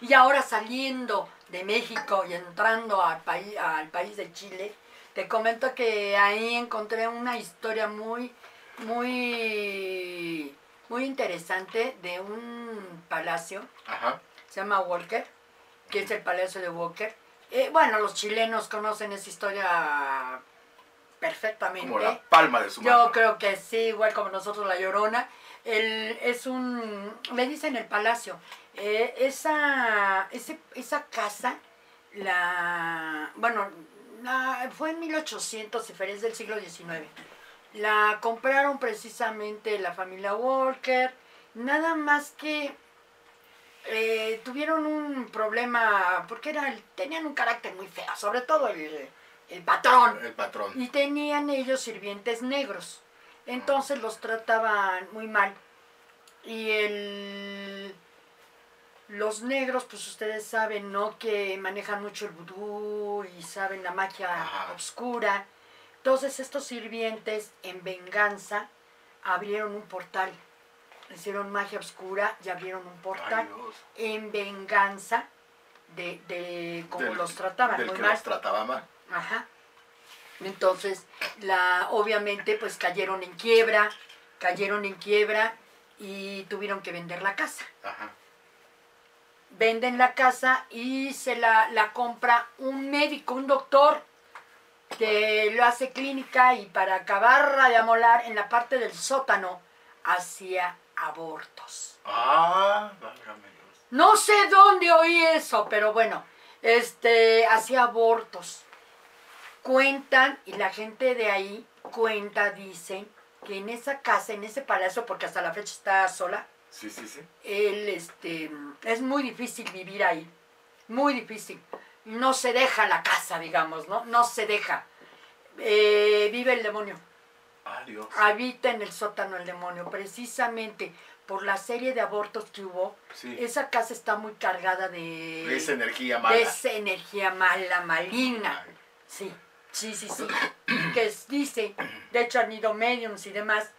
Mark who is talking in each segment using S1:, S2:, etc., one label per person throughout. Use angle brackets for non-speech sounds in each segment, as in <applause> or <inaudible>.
S1: Y ahora saliendo de México y entrando al país, al país de Chile, te comento que ahí encontré una historia muy, muy, muy interesante de un palacio.
S2: Ajá.
S1: Se llama Walker, que es el palacio de Walker. Eh, bueno, los chilenos conocen esa historia perfectamente.
S2: Como la palma de su mano.
S1: Yo creo que sí, igual como nosotros la Llorona. El, es un, le dicen el palacio. Eh, esa, ese, esa casa, la, bueno, la, fue en 1800, si es del siglo XIX. La compraron precisamente la familia Walker, nada más que eh, tuvieron un problema, porque era, tenían un carácter muy feo, sobre todo el, el patrón.
S2: El patrón.
S1: Y tenían ellos sirvientes negros. Entonces los trataban muy mal. Y el, los negros, pues ustedes saben, ¿no? Que manejan mucho el vudú y saben la magia
S2: Ajá.
S1: oscura. Entonces estos sirvientes, en venganza, abrieron un portal. Hicieron magia oscura y abrieron un portal.
S2: Ay.
S1: En venganza de, de cómo los trataban.
S2: Del
S1: muy
S2: que
S1: mal.
S2: los trataba mal.
S1: Ajá. Entonces, la, obviamente, pues cayeron en quiebra, cayeron en quiebra y tuvieron que vender la casa.
S2: Ajá.
S1: Venden la casa y se la, la compra un médico, un doctor, que lo hace clínica y para acabarla de amolar en la parte del sótano hacía abortos.
S2: Ah, válgame.
S1: No sé dónde oí eso, pero bueno, este, hacía abortos. Cuentan, y la gente de ahí cuenta, dice, que en esa casa, en ese palacio, porque hasta la fecha está sola,
S2: Sí, sí, sí.
S1: él, este, es muy difícil vivir ahí, muy difícil. No se deja la casa, digamos, ¿no? No se deja. Eh, vive el demonio
S2: Ah, Dios.
S1: habita en el sótano el demonio, precisamente por la serie de abortos que hubo.
S2: Sí.
S1: Esa casa está muy cargada de,
S2: De esa energía mala.
S1: de esa energía mala, maligna.
S2: Ay,
S1: Sí, sí, sí, sí. que dice, de hecho han ido mediums y demás,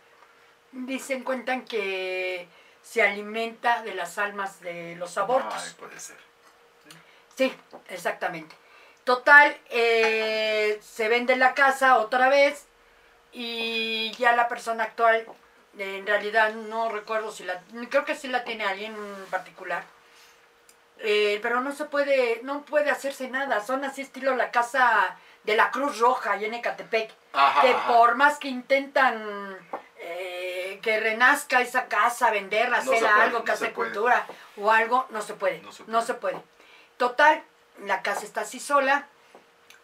S1: dicen, cuentan que se alimenta de las almas de los abortos.
S2: Ay, puede ser.
S1: Sí, exactamente. Total, eh, se vende la casa otra vez y ya la persona actual, eh, en realidad no recuerdo si la, creo que sí la tiene alguien en particular, eh, pero no se puede, no puede hacerse nada, son así estilo la casa de la Cruz Roja y en Ecatepec,
S2: Ajá,
S1: que
S2: ajá.
S1: por más que intentan eh, que renazca esa casa, venderla,
S2: No
S1: hacer algo,
S2: no
S1: casa de cultura o algo, no se puede,
S2: No se
S1: no se puede. Total, la casa está así sola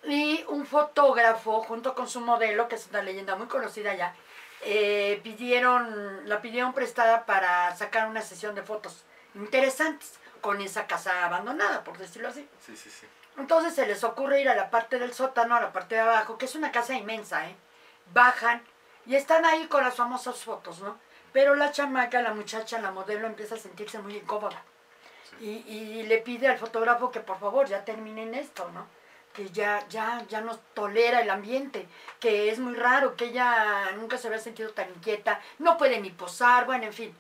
S1: y un fotógrafo junto con su modelo, que es una leyenda muy conocida ya, eh, pidieron, la pidieron prestada para sacar una sesión de fotos interesantes con esa casa abandonada, por decirlo así.
S2: Sí, sí, sí.
S1: Entonces se les ocurre ir a la parte del sótano, a la parte de abajo, que es una casa inmensa, ¿eh? Bajan y están ahí con las famosas fotos, ¿no? Pero la chamaca, la muchacha, la modelo empieza a sentirse muy incómoda. Y, y le pide al fotógrafo que por favor ya terminen esto, ¿no? Que ya, ya, ya no tolera el ambiente, que es muy raro, que ella nunca se había sentido tan inquieta, no puede ni posar, bueno, en fin.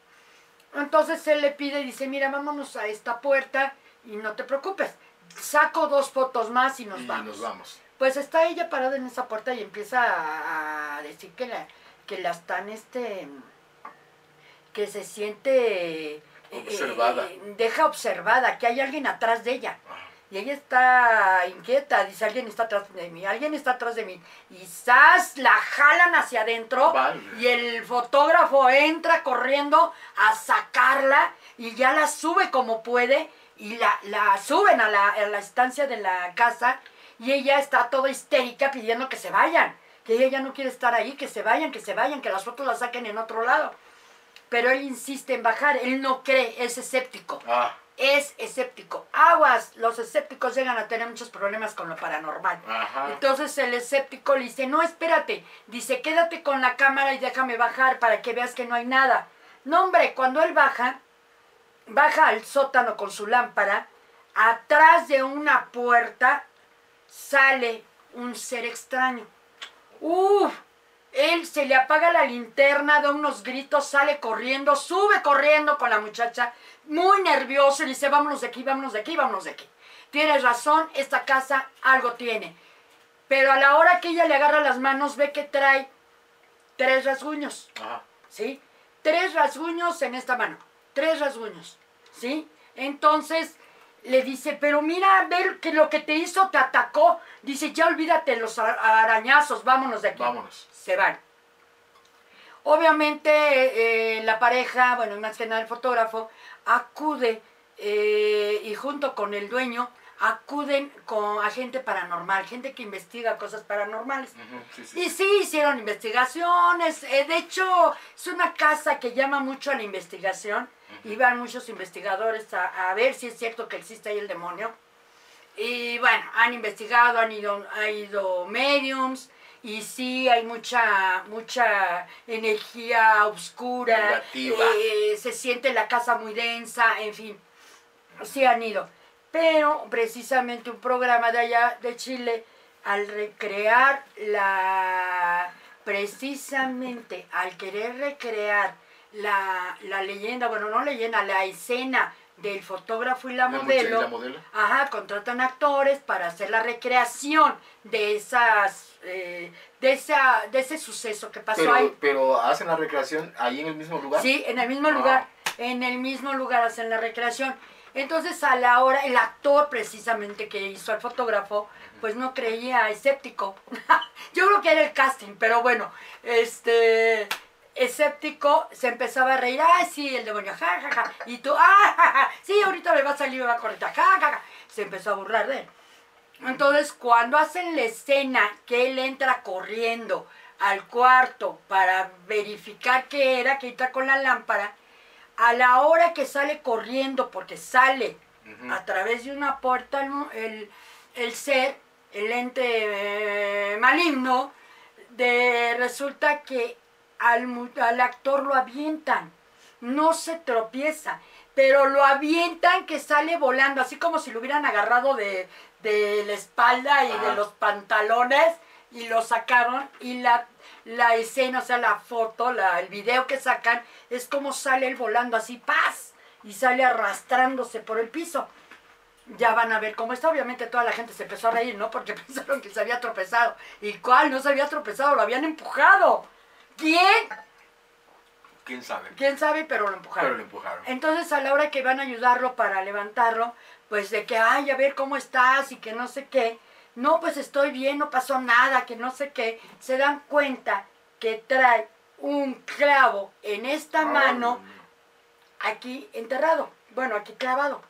S1: Entonces él le pide y dice, mira, vámonos a esta puerta y no te preocupes. Saco dos fotos más y nos
S2: y
S1: vamos.
S2: nos vamos.
S1: Pues está ella parada en esa puerta y empieza a, a decir que la, que la están, este, que se siente... eh,
S2: Observada.
S1: eh, deja observada, que hay alguien atrás de ella. Y ella está inquieta, dice, alguien está atrás de mí, alguien está atrás de mí. Y ¡zas! la jalan hacia adentro
S2: Vale.
S1: y el fotógrafo entra corriendo a sacarla y ya la sube como puede y la, la suben a la, a la estancia de la casa y ella está toda histérica pidiendo que se vayan, que ella ya no quiere estar ahí, que se vayan, que se vayan, que las fotos las saquen en otro lado. Pero él insiste en bajar, él no cree, es escéptico
S2: Ah,
S1: es escéptico. Aguas, los escépticos llegan a tener muchos problemas con lo paranormal.
S2: ajá.
S1: Entonces el escéptico le dice, no, espérate. Dice, quédate con la cámara y déjame bajar para que veas que no hay nada. No, hombre, cuando él baja, baja al sótano con su lámpara, atrás de una puerta sale un ser extraño. Uf, él se le apaga la linterna, da unos gritos, sale corriendo, sube corriendo con la muchacha, muy nervioso, y dice, vámonos de aquí, vámonos de aquí, vámonos de aquí. Tienes razón, esta casa algo tiene. Pero a la hora que ella le agarra las manos, ve que trae tres rasguños,
S2: Ajá.
S1: ¿sí? Tres rasguños en esta mano, tres rasguños, ¿sí? Entonces le dice, pero mira, ver que lo que te hizo te atacó. Dice, ya olvídate los a- arañazos, vámonos de aquí.
S2: Vámonos.
S1: Se van. Obviamente eh, la pareja, bueno, más que nada el fotógrafo, acude eh, y junto con el dueño acuden con a gente paranormal, gente que investiga cosas paranormales.
S2: Ujú, Sí, sí.
S1: Y sí, hicieron investigaciones. eh, de hecho, es una casa que llama mucho a la investigación. Y van muchos investigadores a, a ver si es cierto que existe ahí el demonio. Y bueno, han investigado, han ido, ha ido mediums. Y sí, hay mucha, mucha energía oscura. Eh, se siente la casa muy densa, en fin. Sí han ido. Pero precisamente un programa de allá de Chile, al recrear la... Precisamente al querer recrear la, la leyenda, bueno, no leyenda, la escena del fotógrafo y la,
S2: muchacha y
S1: modelo.
S2: la modelo.
S1: Ajá, contratan actores para hacer la recreación de esas, eh, de esa, de ese suceso que pasó ahí.
S2: Pero, pero hacen la recreación ahí en el mismo lugar.
S1: Sí, en el mismo
S2: Ah.
S1: lugar, en el mismo lugar hacen la recreación. Entonces a la hora, el actor precisamente que hizo al fotógrafo, pues no creía escéptico. <laughs> Yo creo que era el casting, pero bueno, este escéptico se empezaba a reír, ah, sí, el demonio, ja, ja, ja, y tú, ah, ja, ja, sí, ahorita me va a salir, me va a correr, ja, ja, ja. Se empezó a burlar de él. Entonces, cuando hacen la escena que él entra corriendo al cuarto para verificar qué era, que entra con la lámpara, a la hora que sale corriendo, porque sale a través de una puerta el, el ser, el ente eh, maligno, de, resulta que al, al actor lo avientan, no se tropieza, pero lo avientan que sale volando, así como si lo hubieran agarrado de, de la espalda y de los pantalones y lo sacaron y la, la escena, o sea, la foto, la, el video que sacan es como sale él volando así, paz, y sale arrastrándose por el piso. Ya van a ver cómo está. Obviamente toda la gente se empezó a reír, ¿no? Porque <laughs> pensaron que se había tropezado. ¿Y cuál? No se había tropezado, lo habían empujado. ¿Quién?
S2: ¿Quién sabe?
S1: ¿Quién sabe? Pero lo empujaron.
S2: Pero lo empujaron.
S1: Entonces a la hora que van a ayudarlo para levantarlo, pues de que, ay, a ver cómo estás y que no sé qué. No, pues estoy bien, no pasó nada, que no sé qué. Se dan cuenta que trae un clavo en esta mano aquí enterrado. Bueno, aquí clavado.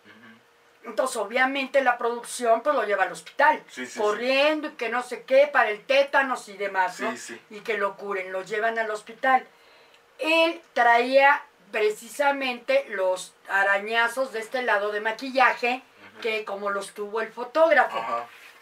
S1: Entonces, obviamente, la producción pues lo lleva al hospital,
S2: Sí, sí, sí.
S1: corriendo y que no sé qué, para el tétanos y demás, ¿no? Y que lo curen, lo llevan al hospital. Él traía precisamente los arañazos de este lado de maquillaje, que como los tuvo el fotógrafo.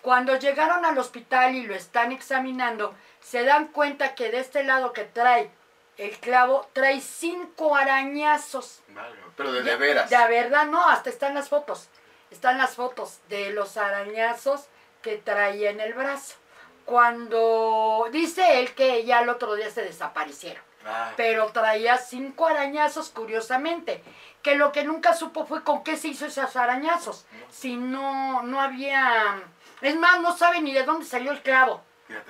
S1: Cuando llegaron al hospital y lo están examinando, se dan cuenta que de este lado que trae el clavo, trae cinco arañazos.
S2: Vale, Pero de, de veras.
S1: De verdad, no, hasta están las fotos. Están las fotos de los arañazos que traía en el brazo. Cuando dice él que ya el otro día se desaparecieron.
S2: Ah,
S1: Pero traía cinco arañazos, curiosamente. Que lo que nunca supo fue con qué se hizo esos arañazos. Si no, no había. Es más, no sabe ni de dónde salió el clavo.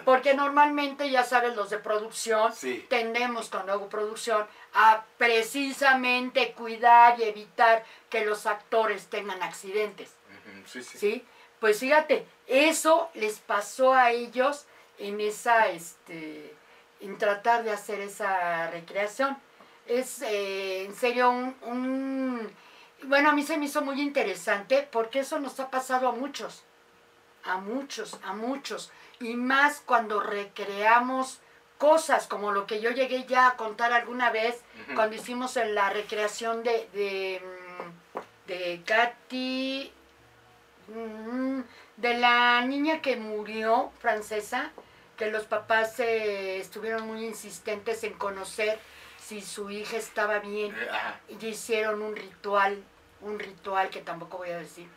S1: Porque normalmente, ya sabes, los de producción,
S2: Sí.
S1: tendemos cuando hago producción a precisamente cuidar y evitar que los actores tengan accidentes.
S2: Ujú, Sí, sí.
S1: ¿Sí? Pues fíjate, eso les pasó a ellos en esa, este, en tratar de hacer esa recreación. Es eh, en serio un, un- bueno, a mí se me hizo muy interesante porque eso nos ha pasado a muchos, a muchos, a muchos, y más cuando recreamos cosas como lo que yo llegué ya a contar alguna vez cuando hicimos en la recreación de, de, mm, de Katy, mm, de la niña que murió, francesa, que los papás eh, estuvieron muy insistentes en conocer si su hija estaba bien
S2: Eh,
S1: y hicieron un ritual, un ritual que tampoco voy a decir.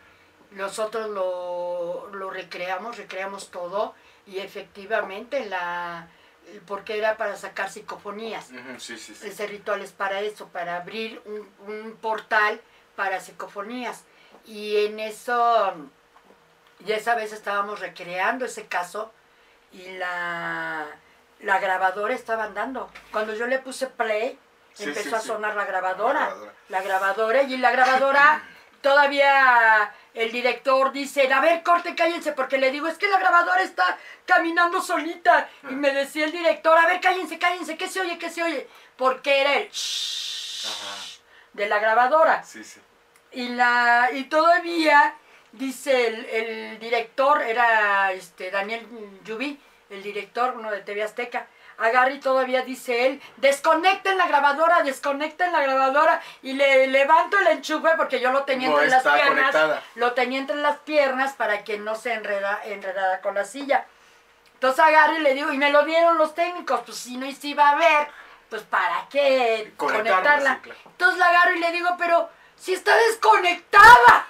S1: Nosotros lo, lo recreamos, recreamos todo y efectivamente la, porque era para sacar psicofonías.
S2: Ujú, Sí, sí, sí.
S1: Ese ritual es para eso, para abrir un, un portal para psicofonías. Y en eso, y esa vez estábamos recreando ese caso y la, la grabadora estaba andando. Cuando yo le puse play,
S2: Sí,
S1: empezó
S2: sí,
S1: a
S2: sí.
S1: sonar la grabadora.
S2: La grabadora.
S1: La grabadora, y la grabadora <clears throat> todavía el director dice, a ver, corte, cállense, porque le digo, es que la grabadora está caminando solita. Y me decía el director, a ver, cállense, cállense, ¿qué se oye, qué se oye? Porque era el
S2: Ajá.
S1: de la grabadora.
S2: Sí, sí.
S1: Y, la, y todavía, dice el, el director, era este Daniel Yubi, el director, uno de TV Azteca, agarra y todavía dice él, desconecten la grabadora, desconecten la grabadora, y le levanto el enchufe porque yo lo tenía
S2: No
S1: entre las piernas,
S2: conectada.
S1: lo tenía entre las piernas para que no se enreda, enredara con la silla. Entonces agarro y le digo, y me lo dieron los técnicos, pues si no se iba a ver, pues para qué
S2: Conectarla,
S1: conectarla.
S2: sí, claro.
S1: Entonces la agarro y le digo, pero si está desconectada.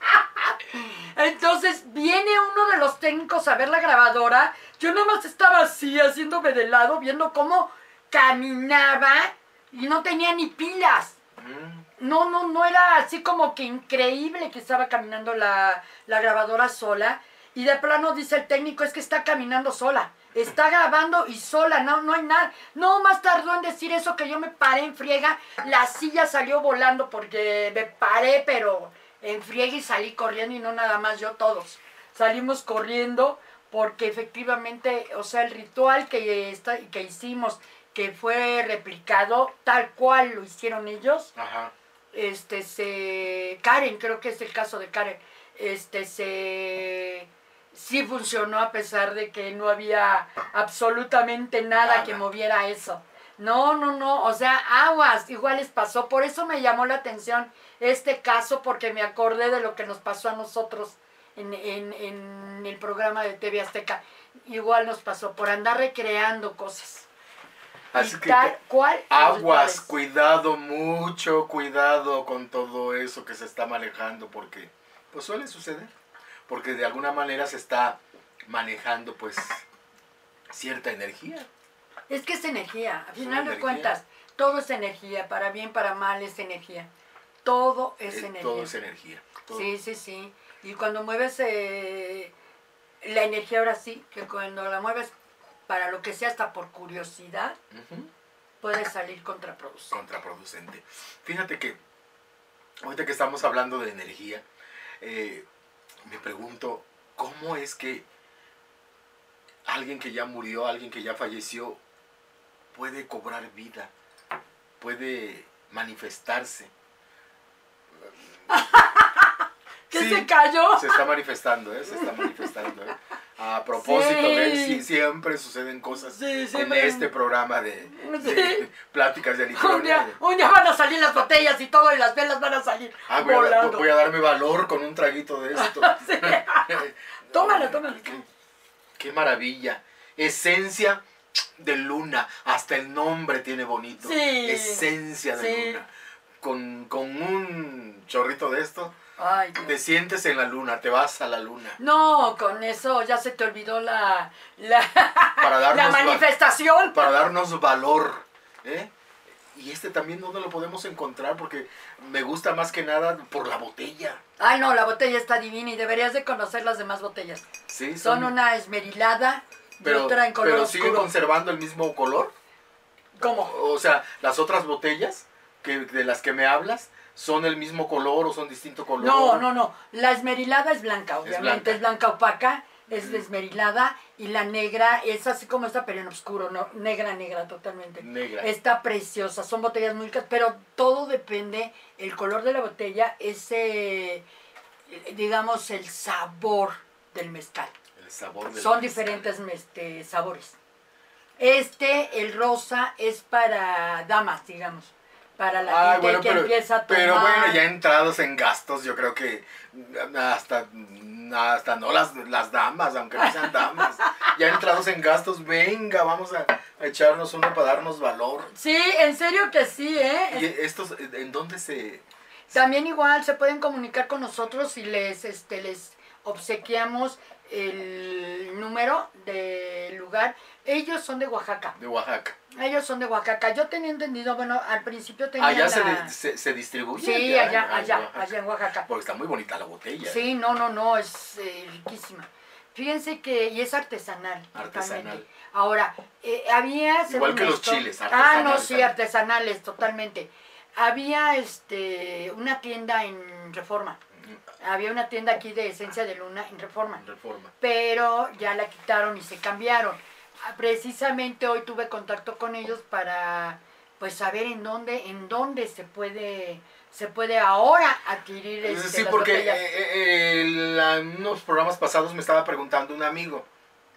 S1: <laughs> Entonces viene uno de los técnicos a ver la grabadora. Yo nada más estaba así, haciéndome de lado, viendo cómo caminaba y no tenía ni pilas.
S2: Mm,
S1: No, no, no era así como que increíble que estaba caminando la, la grabadora sola. Y de plano dice el técnico, es que está caminando sola. Está grabando y sola, no, no hay nada. No más tardó en decir eso que yo me paré en friega. La silla salió volando porque me paré, pero en friega y salí corriendo y no nada más yo, todos. Salimos corriendo porque efectivamente, o sea, el ritual que, está, que hicimos, que fue replicado tal cual lo hicieron ellos,
S2: Ajá.
S1: este se Karen creo que es el caso de Karen este se sí funcionó a pesar de que no había absolutamente nada,
S2: Nada.
S1: que moviera eso no no no o sea aguas igual les pasó por eso me llamó la atención este caso porque me acordé de lo que nos pasó a nosotros en, en, en el programa de TV Azteca igual nos pasó por andar recreando cosas
S2: Así
S1: Y
S2: que,
S1: tal cual los
S2: aguas,
S1: rituales.
S2: cuidado, mucho cuidado con todo eso que se está manejando, porque pues suele suceder, porque de alguna manera se está manejando pues cierta energía.
S1: Es que es energía, a
S2: Es
S1: final de cuentas, todo es energía, para bien, para mal es energía. Todo es
S2: Eh,
S1: energía.
S2: Todo es energía. todo.
S1: Sí, sí, sí. Y cuando mueves eh, la energía, ahora sí, que cuando la mueves para lo que sea, hasta por curiosidad, puede salir contraproducente.
S2: contraproducente. Fíjate que ahorita que estamos hablando de energía, eh, me pregunto, ¿cómo es que alguien que ya murió, alguien que ya falleció, puede cobrar vida, puede manifestarse? <laughs>
S1: ¿Qué
S2: Sí,
S1: se cayó?
S2: Se está manifestando, ¿eh? Se está manifestando, ¿eh? A propósito
S1: Sí.
S2: sí, siempre suceden cosas
S1: Sí,
S2: en este programa de, pláticas de
S1: Un día, un día van a salir las botellas y todo, y las velas van a salir
S2: Ah, voy a,
S1: volando.
S2: voy a darme valor con un traguito de esto. <laughs>
S1: Sí. <laughs> Tómala, tómala.
S2: Qué, qué maravilla. Esencia de luna. Hasta el nombre tiene bonito.
S1: Sí.
S2: Esencia de luna. Con, con un chorrito de esto,
S1: Ay, Dios.
S2: te sientes en la luna, te vas a la luna.
S1: No, con eso ya se te olvidó la, la,
S2: Para <laughs>
S1: manifestación.
S2: para darnos valor. ¿eh? Y este también no lo podemos encontrar porque me gusta más que nada por la botella.
S1: Ay, no, la botella está divina y deberías de conocer las demás botellas.
S2: Sí,
S1: Son una esmerilada y
S2: pero,
S1: otra en color
S2: pero
S1: oscuro.
S2: conservando el mismo color.
S1: ¿Cómo?
S2: O sea, las otras botellas que, de las que me hablas son el mismo color o son distinto color.
S1: No, no, no. La esmerilada es blanca, obviamente.
S2: blanca.
S1: Es blanca, opaca. Es
S2: Ujú.
S1: esmerilada. Y la negra es así como esta, pero en oscuro. No, negra, negra, totalmente.
S2: Negra.
S1: Está preciosa. Son botellas muy ricas, pero todo depende. El color de la botella, ese, digamos, el sabor del mezcal.
S2: El sabor del
S1: Son
S2: mezcal.
S1: diferentes este, sabores. Este, el rosa, es para damas, digamos. Para la
S2: Ay,
S1: gente
S2: bueno,
S1: que
S2: pero,
S1: empieza a tomar.
S2: pero bueno, ya entrados en gastos, yo creo que hasta, hasta no las, las damas, aunque no sean damas, ya entrados en gastos, venga, vamos a, a echarnos uno para darnos valor.
S1: Sí, en serio que sí, ¿eh?
S2: ¿Y estos, en dónde se...?
S1: También igual se pueden comunicar con nosotros y les, este, les obsequiamos el número del lugar. Ellos son de Oaxaca.
S2: De Oaxaca.
S1: Ellos son de Oaxaca. Yo tenía entendido, bueno, al principio tenía
S2: Allá se, se, se distribuye.
S1: Sí, allá, allá,
S2: Oaxaca.
S1: allá en Oaxaca.
S2: Porque está muy bonita la botella.
S1: Sí, no, no, no, es eh, riquísima. Fíjense que, y es artesanal.
S2: Artesanal.
S1: totalmente. Ahora, eh, había...
S2: Igual que los chiles,
S1: Ah,
S2: artesanales
S1: no, sí, artesanales, totalmente. Había este una tienda en Reforma. Había una tienda aquí de Esencia de Luna en Reforma.
S2: En Reforma.
S1: Pero ya la quitaron y se cambiaron. Ah, Precisamente hoy tuve contacto con ellos para pues saber en dónde en dónde se puede se puede ahora adquirir este,
S2: sí, porque
S1: botellas.
S2: eh, eh, en unos programas pasados me estaba preguntando un amigo.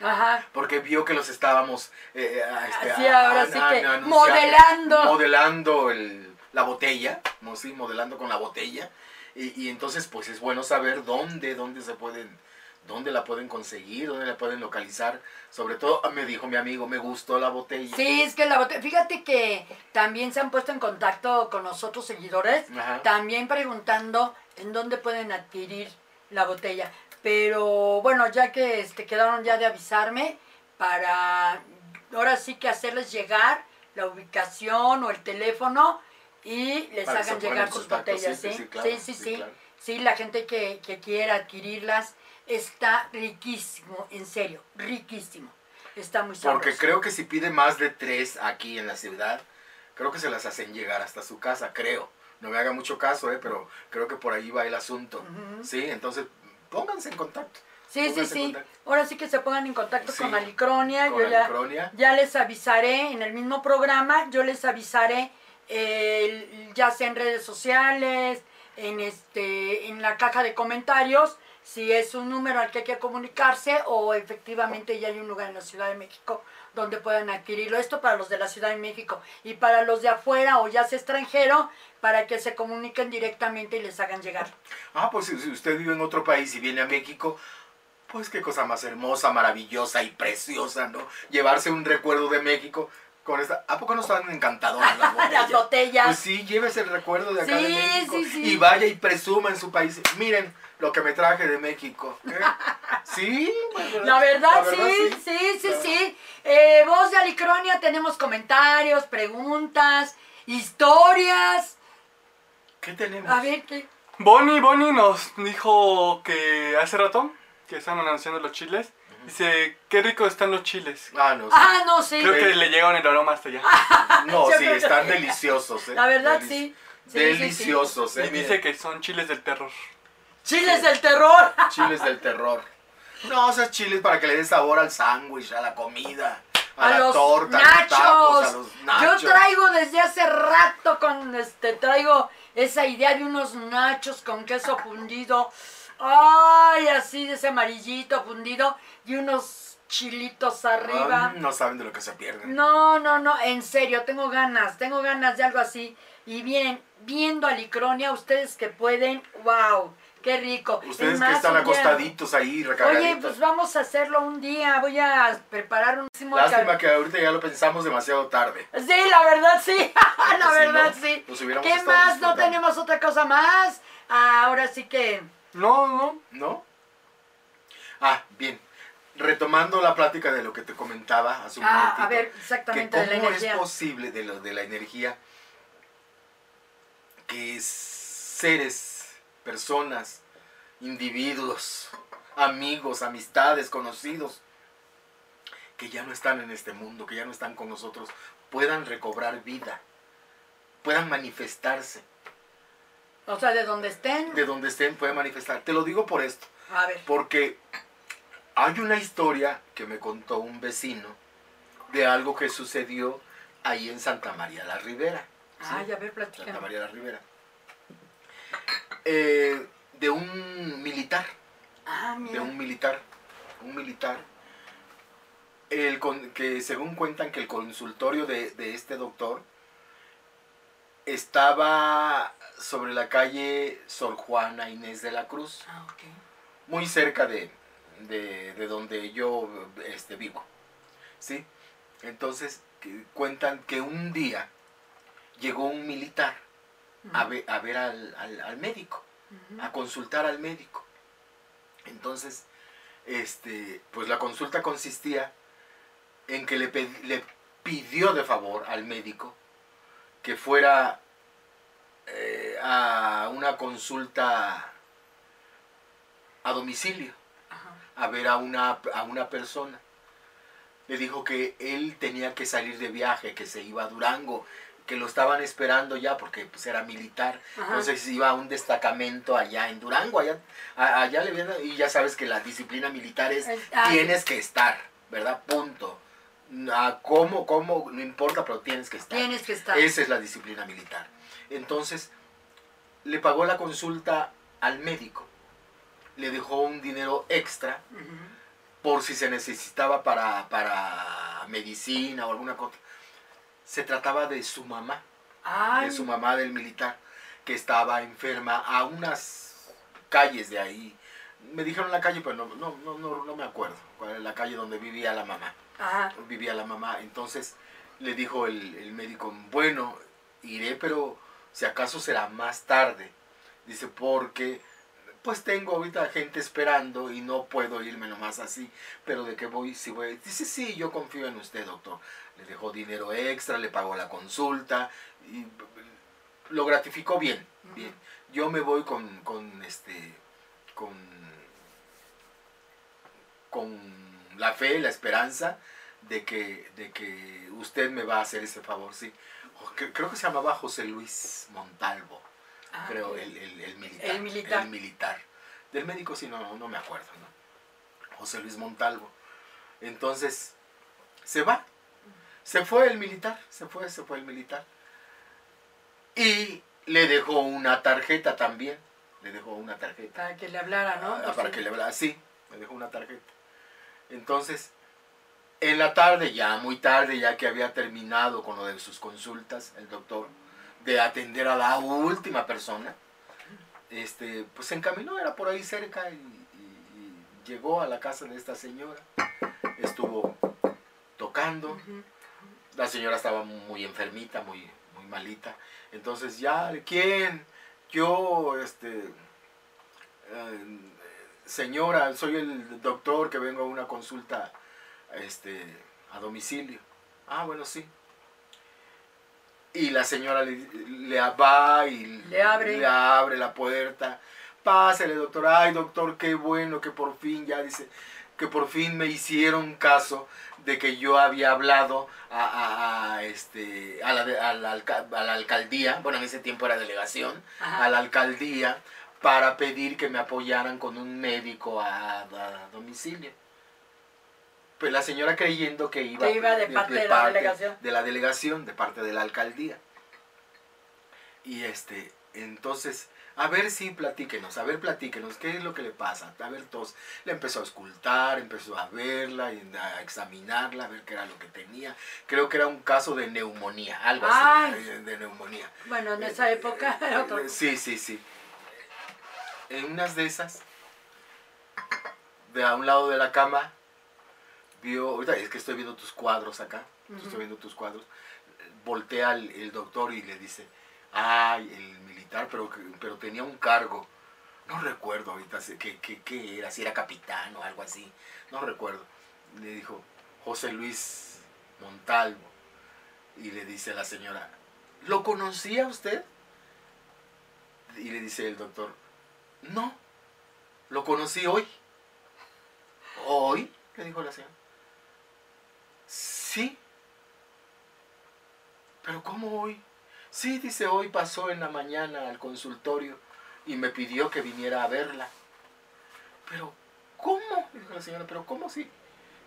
S1: Ajá.
S2: Porque vio que los estábamos eh, a- este,
S1: Así
S2: a-
S1: ahora
S2: a-
S1: sí
S2: a-
S1: que modelando.
S2: modelando el- la botella, ¿no? sí, modelando con la botella. Y, y entonces, pues es bueno saber dónde, dónde se pueden, dónde la pueden conseguir, dónde la pueden localizar. Sobre todo, ah, me dijo mi amigo, me gustó la botella.
S1: Sí, es que la botella, fíjate que también se han puesto en contacto con nosotros seguidores,
S2: Ajá.
S1: también preguntando en dónde pueden adquirir la botella. Pero bueno, ya que este, quedaron ya de avisarme para ahora sí que hacerles llegar la ubicación o el teléfono y les
S2: Para
S1: hagan llegar sus
S2: contacto,
S1: botellas,
S2: sí,
S1: ¿sí?
S2: sí, claro,
S1: sí, sí,
S2: sí,
S1: sí.
S2: claro.
S1: Sí, la gente que, que quiera adquirirlas está riquísimo, en serio, riquísimo. Está muy sabroso.
S2: Porque creo que si pide más de tres aquí en la ciudad, creo que se las hacen llegar hasta su casa, creo. No me haga mucho caso, eh, pero creo que por ahí va el asunto. Sí, entonces pónganse en contacto.
S1: Sí, sí, sí.
S2: contacto.
S1: Ahora sí que se pongan en contacto
S2: Sí,
S1: con Alicronia.
S2: con
S1: yo ya, ya les avisaré en el mismo programa, yo les avisaré ya sea en redes sociales, en este, en la caja de comentarios, si es un número al que hay que comunicarse o efectivamente ya hay un lugar en la Ciudad de México donde puedan adquirirlo. Esto para los de la Ciudad de México y para los de afuera o ya sea extranjero, para que se comuniquen directamente y les hagan llegar.
S2: Ah, pues si usted vive en otro país y viene a México, pues qué cosa más hermosa, maravillosa y preciosa, ¿no? Llevarse un recuerdo de México con esta... ¿A poco no están encantadoras <laughs> las botellas?
S1: Las botellas.
S2: Pues sí, llévese el recuerdo de acá de
S1: Sí,
S2: México
S1: sí, sí.
S2: y vaya y presuma en su país. Miren lo que me traje de México. ¿eh? <laughs> Sí, pues,
S1: La verdad,
S2: La
S1: sí, sí, sí,
S2: La
S1: sí. Eh, voz de Alicronia, tenemos comentarios, preguntas, historias.
S2: ¿Qué tenemos?
S1: A ver, ¿qué?
S3: Bonnie, Bonnie nos dijo que hace rato que están anunciando los chiles. Dice, qué rico están los chiles.
S2: Ah, no, sí.
S1: Ah, no, sí.
S3: Creo que le llegaron el aroma hasta allá. <laughs>
S2: no,
S1: yo
S2: sí, están deliciosos. ¿eh?
S1: La verdad,
S2: Delici-
S1: sí. Sí, sí, sí.
S2: Deliciosos, ¿eh?
S3: Y dice que son chiles del terror.
S1: Chiles del terror. <laughs>
S2: Chiles del terror. No, esos chiles para que le dé sabor al sándwich, a la comida, a,
S1: A,
S2: la
S1: los
S2: torta, a los
S1: nachos.
S2: tacos, a los nachos.
S1: Yo traigo desde hace rato con este, traigo esa idea de unos nachos con queso fundido. Ay, así de ese amarillito fundido y unos chilitos arriba.
S2: No saben de lo que se pierden.
S1: No, no, no, en serio, tengo ganas, tengo ganas de algo así. Y vienen viendo a Licronia, ustedes que pueden, wow, qué rico.
S2: Ustedes
S1: Es
S2: que están
S1: día-
S2: acostaditos ahí, recagaditos.
S1: Oye, pues vamos a hacerlo un día, voy a preparar un...
S2: Lástima que ahorita ya lo pensamos demasiado tarde.
S1: Sí, la verdad sí, <laughs> la
S2: si
S1: verdad
S2: no,
S1: sí. ¿Qué más? ¿No tenemos otra cosa más? Ah, ahora sí que...
S3: No, no.
S2: ¿No? Ah, bien. Retomando la plática de lo que te comentaba hace un
S1: Ah,
S2: momentito.
S1: a ver,
S2: que
S1: exactamente, la
S2: cómo
S1: energía.
S2: es posible de lo de la energía que seres, personas, individuos, amigos, amistades, conocidos que ya no están en este mundo, que ya no están con nosotros, puedan recobrar vida, puedan manifestarse,
S1: O sea, de donde estén.
S2: de donde estén pueden manifestar. Te lo digo por esto,
S1: A ver.
S2: porque hay una historia que me contó un vecino de algo que sucedió ahí en Santa María la Ribera. ¿sí?
S1: Ay, a ver,
S2: Santa
S1: platícame.
S2: María la Ribera. Eh, de un militar,
S1: Ah,
S2: de
S1: mira.
S2: un militar, un militar, el con- que según cuentan que el consultorio de, de este doctor estaba sobre la calle Sor Juana Inés de la Cruz,
S1: Ah,
S2: muy cerca de, de, de donde yo este, vivo. ¿sí? Entonces que cuentan que un día llegó un militar a, ve- a ver al, al- al médico, a consultar al médico. Entonces este, pues la consulta consistía en que le, le pidió de favor al médico que fuera eh, a una consulta a domicilio, a ver a una, a una persona. Le dijo que él tenía que salir de viaje, que se iba a Durango, que lo estaban esperando ya porque pues era militar. Entonces iba a un destacamento allá en Durango, allá, allá le y ya sabes que la disciplina militar es tienes que estar, ¿verdad? Punto. A cómo, cómo, no importa, pero tienes que estar.
S1: Tienes que estar.
S2: Esa es la disciplina militar. Entonces, le pagó la consulta al médico, le dejó un dinero extra por si se necesitaba para, para medicina o alguna cosa. Se trataba de su mamá, de su mamá del militar, que estaba enferma a unas calles de ahí. Me dijeron la calle, pero no, no, no, no, me acuerdo cuál es la calle donde vivía la mamá. Vivía la mamá. Entonces le dijo el, el médico, bueno, iré, pero si acaso será más tarde. Dice, porque pues tengo ahorita gente esperando y no puedo irme nomás así. Pero de qué voy, si voy. Dice, sí, yo confío en usted, doctor. Le dejó dinero extra, le pagó la consulta y lo gratificó bien. Bien. Yo me voy con, con este, con, con la fe, la esperanza de que, de que usted me va a hacer ese favor, sí creo que se llamaba José Luis Montalvo, ah, creo, el, el, militar, el, militar, el militar. Del médico sí, no, no me acuerdo, ¿no? José Luis Montalvo. Entonces, se va. Se fue el militar, se fue, se fue el militar. Y le dejó una tarjeta también. Le dejó una tarjeta.
S1: Para que le hablara, ¿no?
S2: Ah, para que le hablara, sí, le dejó una tarjeta. Entonces, en la tarde, ya muy tarde, ya que había terminado con lo de sus consultas, el doctor, de atender a la última persona, este, pues se encaminó, era por ahí cerca y, llegó a la casa de esta señora, estuvo tocando, la señora estaba muy enfermita, muy, muy malita, entonces ya, ¿quién? Yo, este, eh, señora, soy el doctor que vengo a una consulta este, a domicilio. Ah, bueno, sí. Y la señora le, le va y
S1: le abre.
S2: le abre la puerta. Pásale, doctor. Ay, doctor, qué bueno que por fin, ya dice, que por fin me hicieron caso de que yo había hablado a, este, a, la, a, la, a la, alcaldía, bueno, en ese tiempo era delegación, a la alcaldía para pedir que me apoyaran con un médico a domicilio. Pues la señora creyendo que iba,
S1: de, parte de, la delegación.
S2: De la delegación, de parte de la alcaldía. Y este, entonces, a ver si platíquenos, a ver platíquenos, ¿qué es lo que le pasa? A ver, todos, le empezó a escultar, empezó a verla, a examinarla, a ver qué era lo que tenía. Creo que era un caso de neumonía, algo así, de, neumonía.
S1: Bueno, en esa época era otro. Eh,
S2: sí, sí, sí. En unas de esas, de a un lado de la cama, vio, ahorita es que estoy viendo tus cuadros acá, estoy viendo tus cuadros, voltea el, doctor y le dice, ay, el militar, pero, pero tenía un cargo, no recuerdo ahorita qué, qué, era, si era capitán o algo así, no recuerdo. Le dijo, José Luis Montalvo, y le dice a la señora, ¿lo conocía usted? Y le dice el doctor, no, lo conocí hoy. ¿Hoy? Le dijo la señora. Sí. Pero ¿cómo hoy? Sí, dice, hoy pasó en la mañana al consultorio y me pidió que viniera a verla. Pero, ¿cómo? Dijo la señora, pero ¿cómo sí?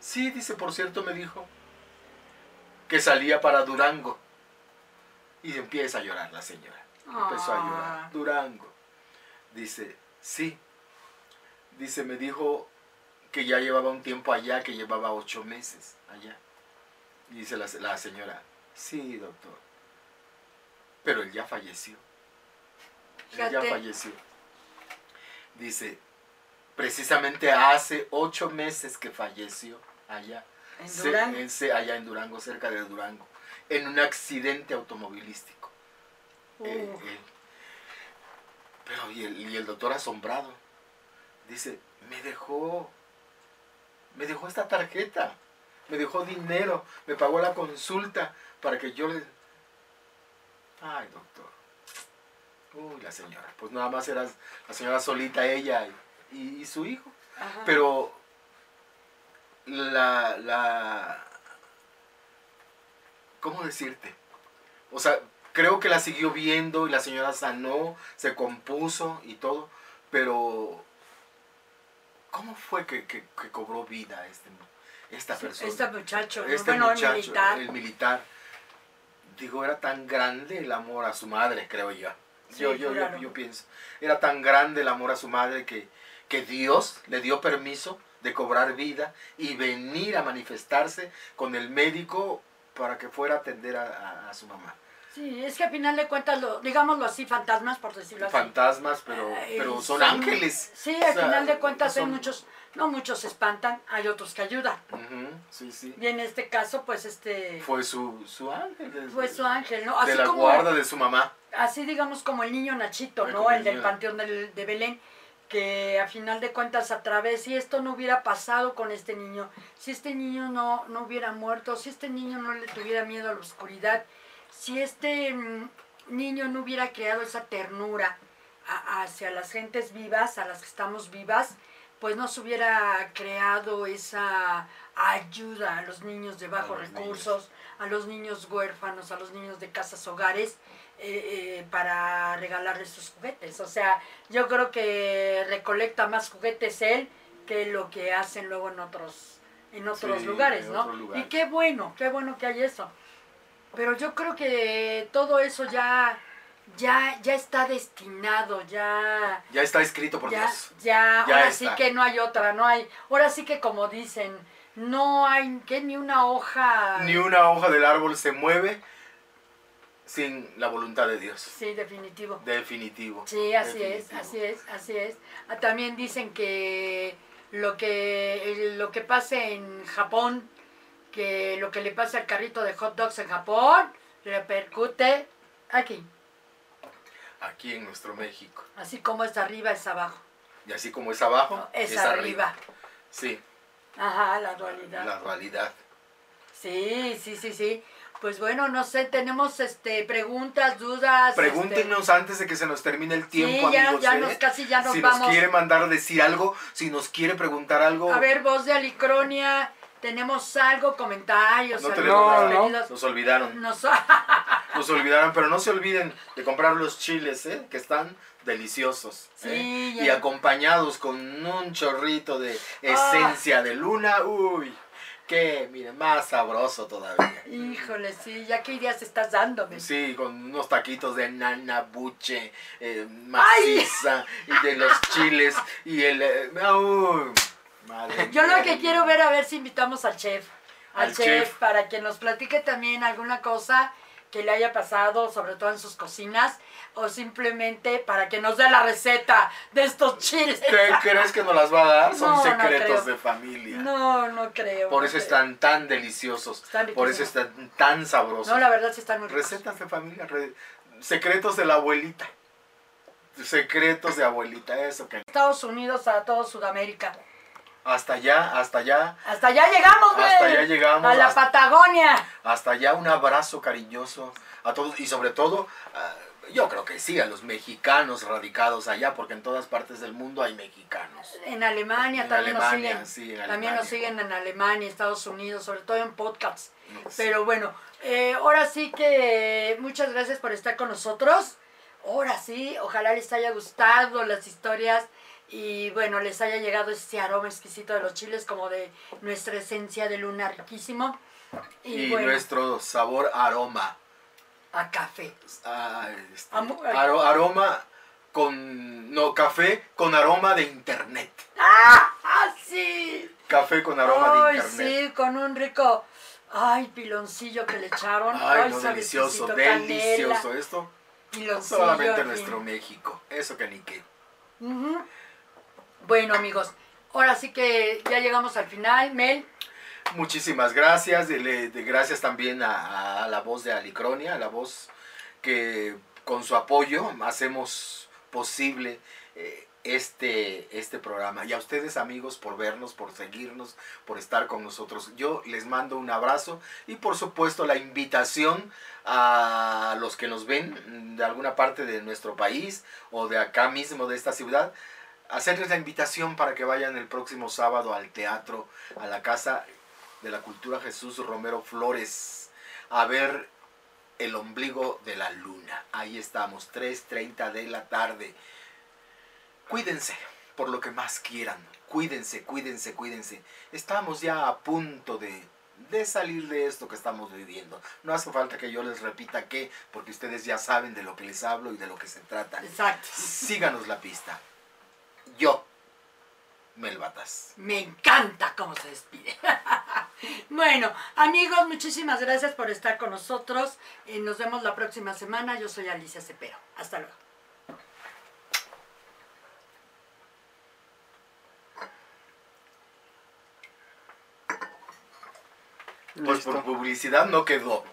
S2: Sí, dice, por cierto, me dijo que salía para Durango. Y empieza a llorar la señora. Empezó a llorar. Ah. Durango. Dice, sí. Dice, me dijo que ya llevaba un tiempo allá, que llevaba ocho meses allá. Y dice la, la señora, sí, doctor, pero él ya falleció. Él ya falleció. Dice, precisamente hace ocho meses que falleció allá.
S1: ¿En Durango?
S2: allá en Durango, cerca de Durango, en un accidente automovilístico. Eh, eh, pero y el, y el doctor asombrado, dice, me dejó me dejó esta tarjeta, me dejó dinero, me pagó la consulta para que yo le... Ay, doctor. Uy, la señora. Pues nada más era la señora solita, ella y, y su hijo.
S1: Ajá.
S2: Pero la, la... ¿Cómo decirte? O sea, creo que la siguió viendo y la señora sanó, se compuso y todo, pero ¿cómo fue que, que- que cobró vida este, mu- esta persona?
S1: Este muchacho.
S2: Este
S1: bueno,
S2: muchacho,
S1: el militar.
S2: el militar. Digo, era tan grande el amor a su madre, creo yo.
S1: Sí,
S2: yo, yo, yo-
S1: claro.
S2: yo pienso. Era tan grande el amor a su madre que, que Dios le dio permiso de cobrar vida y venir a manifestarse con el médico para que fuera a atender a, a- a su mamá.
S1: Sí, es que al final de cuentas, lo, digámoslo así, fantasmas, por decirlo así.
S2: Fantasmas, pero,
S1: Ay,
S2: pero son ángeles.
S1: Sí,
S2: O
S1: al
S2: sea,
S1: final de cuentas hay
S2: son-
S1: muchos, no muchos se espantan, hay otros que ayudan.
S2: Sí, sí.
S1: Y en este caso, pues este
S2: Fue su, su ángel. de-
S1: fue su ángel, ¿no?
S2: de
S1: Así
S2: la
S1: como,
S2: guarda de su mamá.
S1: así digamos como el niño Nachito,
S2: Ay,
S1: ¿no?
S2: el
S1: El del. Panteón del- de Belén, que a final de cuentas a través, si esto no hubiera pasado con este niño, si este niño no, no hubiera muerto, si este niño no le tuviera miedo a la oscuridad, si este mm, niño no hubiera creado esa ternura a- hacia las gentes vivas, a las que estamos vivas, pues no se hubiera creado esa ayuda a los niños de bajos recursos, a los niños huérfanos, a los niños de casas hogares, eh, eh, para regalarles sus juguetes. O sea, yo creo que recolecta más juguetes él que lo que hacen luego en otros, en otros
S2: Sí,
S1: lugares, ¿no? Y qué bueno, qué bueno que hay eso. Pero yo creo que todo eso ya, ya, ya está destinado, ya,
S2: Ya está escrito por
S1: ya,
S2: Dios.
S1: ya,
S2: Ya
S1: ahora
S2: está.
S1: sí que no hay otra, no hay, ahora sí que como dicen, no hay que ni una hoja.
S2: Ni una hoja del árbol se mueve sin la voluntad de Dios.
S1: Sí, definitivo.
S2: Definitivo.
S1: Sí, así es, así es, así es. Ah, También dicen que lo que lo que pase en Japón, que lo que le pasa al carrito de hot dogs en Japón, repercute aquí.
S2: Aquí en nuestro México.
S1: Así como es arriba es abajo.
S2: Y así como es abajo,
S1: No, es,
S2: es
S1: arriba.
S2: Sí,
S1: Ajá, la dualidad.
S2: la dualidad.
S1: Sí, sí, sí, sí. Pues bueno, no sé, tenemos este preguntas, dudas. este,
S2: Pregúntenos antes de que se nos termine el tiempo,
S1: sí, ya,
S2: amigos.
S1: ya
S2: ¿eh?
S1: nos casi ya nos
S2: si
S1: vamos.
S2: nos quiere mandar a decir algo, si nos quiere preguntar algo,
S1: A ver, voz de Alicronia, tenemos algo, comentarios,
S2: No
S1: saludos,
S2: tenemos
S3: nada.
S1: pedidos.
S2: nos olvidaron.
S1: Nos- <laughs>
S2: Nos olvidaron, pero no se olviden de comprar los chiles, ¿eh? que están deliciosos.
S1: Sí,
S2: ¿eh? Y acompañados con un chorrito de esencia de luna. Uy, que, miren, más sabroso todavía.
S1: Híjole, sí, ya qué ideas estás dándome.
S2: Sí, con unos taquitos de nana, buche, eh, maciza, y de los chiles, y el... eh, uy, madre <laughs>
S1: Yo lo que quiero ver a ver si invitamos al chef, al,
S2: Al
S1: chef,
S2: chef.
S1: para que nos platique también alguna cosa que le haya pasado, sobre todo en sus cocinas, o simplemente para que nos dé la receta de estos chiles.
S2: ¿Qué crees que nos las va a dar? Son
S1: No,
S2: secretos de familia.
S1: No, no creo.
S2: Por
S1: no
S2: eso
S1: creo.
S2: están tan deliciosos.
S1: Están
S2: por eso están tan sabrosos.
S1: No, la verdad sí están muy ricos.
S2: Recetas de familia, re- secretos de la abuelita. Secretos de abuelita, eso que
S1: Estados Unidos a todo Sudamérica.
S2: Hasta allá, hasta allá,
S1: Hasta allá llegamos, güey.
S2: Hasta allá llegamos,
S1: A la
S2: hasta-
S1: Patagonia.
S2: hasta allá un abrazo cariñoso a todos y sobre todo, ah, yo creo que sí, a los mexicanos radicados allá, porque en todas partes del mundo hay mexicanos.
S1: En Alemania
S2: En
S1: también
S2: Alemania,
S1: nos siguen.
S2: sí, en
S1: También nos
S2: Alemania.
S1: siguen en Alemania, Estados Unidos, sobre todo en podcasts.
S2: No.
S1: Pero bueno, eh, ahora sí que muchas gracias por estar con nosotros. Ahora sí, ojalá les haya gustado las historias y bueno, les haya llegado ese aroma exquisito de los chiles como de nuestra esencia de luna riquísimo. Y,
S2: y
S1: bueno,
S2: nuestro sabor aroma.
S1: a café.
S2: Ah, este, aroma con. No, café con aroma de internet.
S1: ¡Ah! sí!
S2: Café con aroma de
S1: Ay,
S2: internet.
S1: sí, con un rico, ay, piloncillo que le echaron.
S2: Ay, no,
S1: sabe
S2: delicioso,
S1: exquisito, canela,
S2: delicioso. Esto
S1: piloncillo,
S2: solamente
S1: en
S2: nuestro. México. Eso que ni qué.
S1: Ujú. Bueno, amigos, ahora sí que ya llegamos al final. Mel,
S2: Muchísimas gracias. gracias también a, a la voz de Alicronia, a la voz que con su apoyo hacemos posible eh, este, este programa. Y a ustedes amigos por vernos, por seguirnos, por estar con nosotros. Yo les mando un abrazo y por supuesto la invitación a los que nos ven de alguna parte de nuestro país o de acá mismo de esta ciudad. Hacerles la invitación para que vayan el próximo sábado al teatro, a la Casa de la Cultura Jesús Romero Flores, a ver el ombligo de la luna. Ahí estamos, 3.30 de la tarde. Cuídense por lo que más quieran. Cuídense, cuídense, cuídense. Estamos ya a punto de, de salir de esto que estamos viviendo. No hace falta que yo les repita qué, porque ustedes ya saben de lo que les hablo y de lo que se trata.
S1: Exacto.
S2: Síganos la pista. Yo, Melbatas.
S1: Me encanta cómo se despide. <laughs> bueno, amigos, muchísimas gracias por estar con nosotros. Eh, nos vemos la próxima semana. Yo soy Alicia Cepero. Hasta luego.
S2: Pues por publicidad no quedó.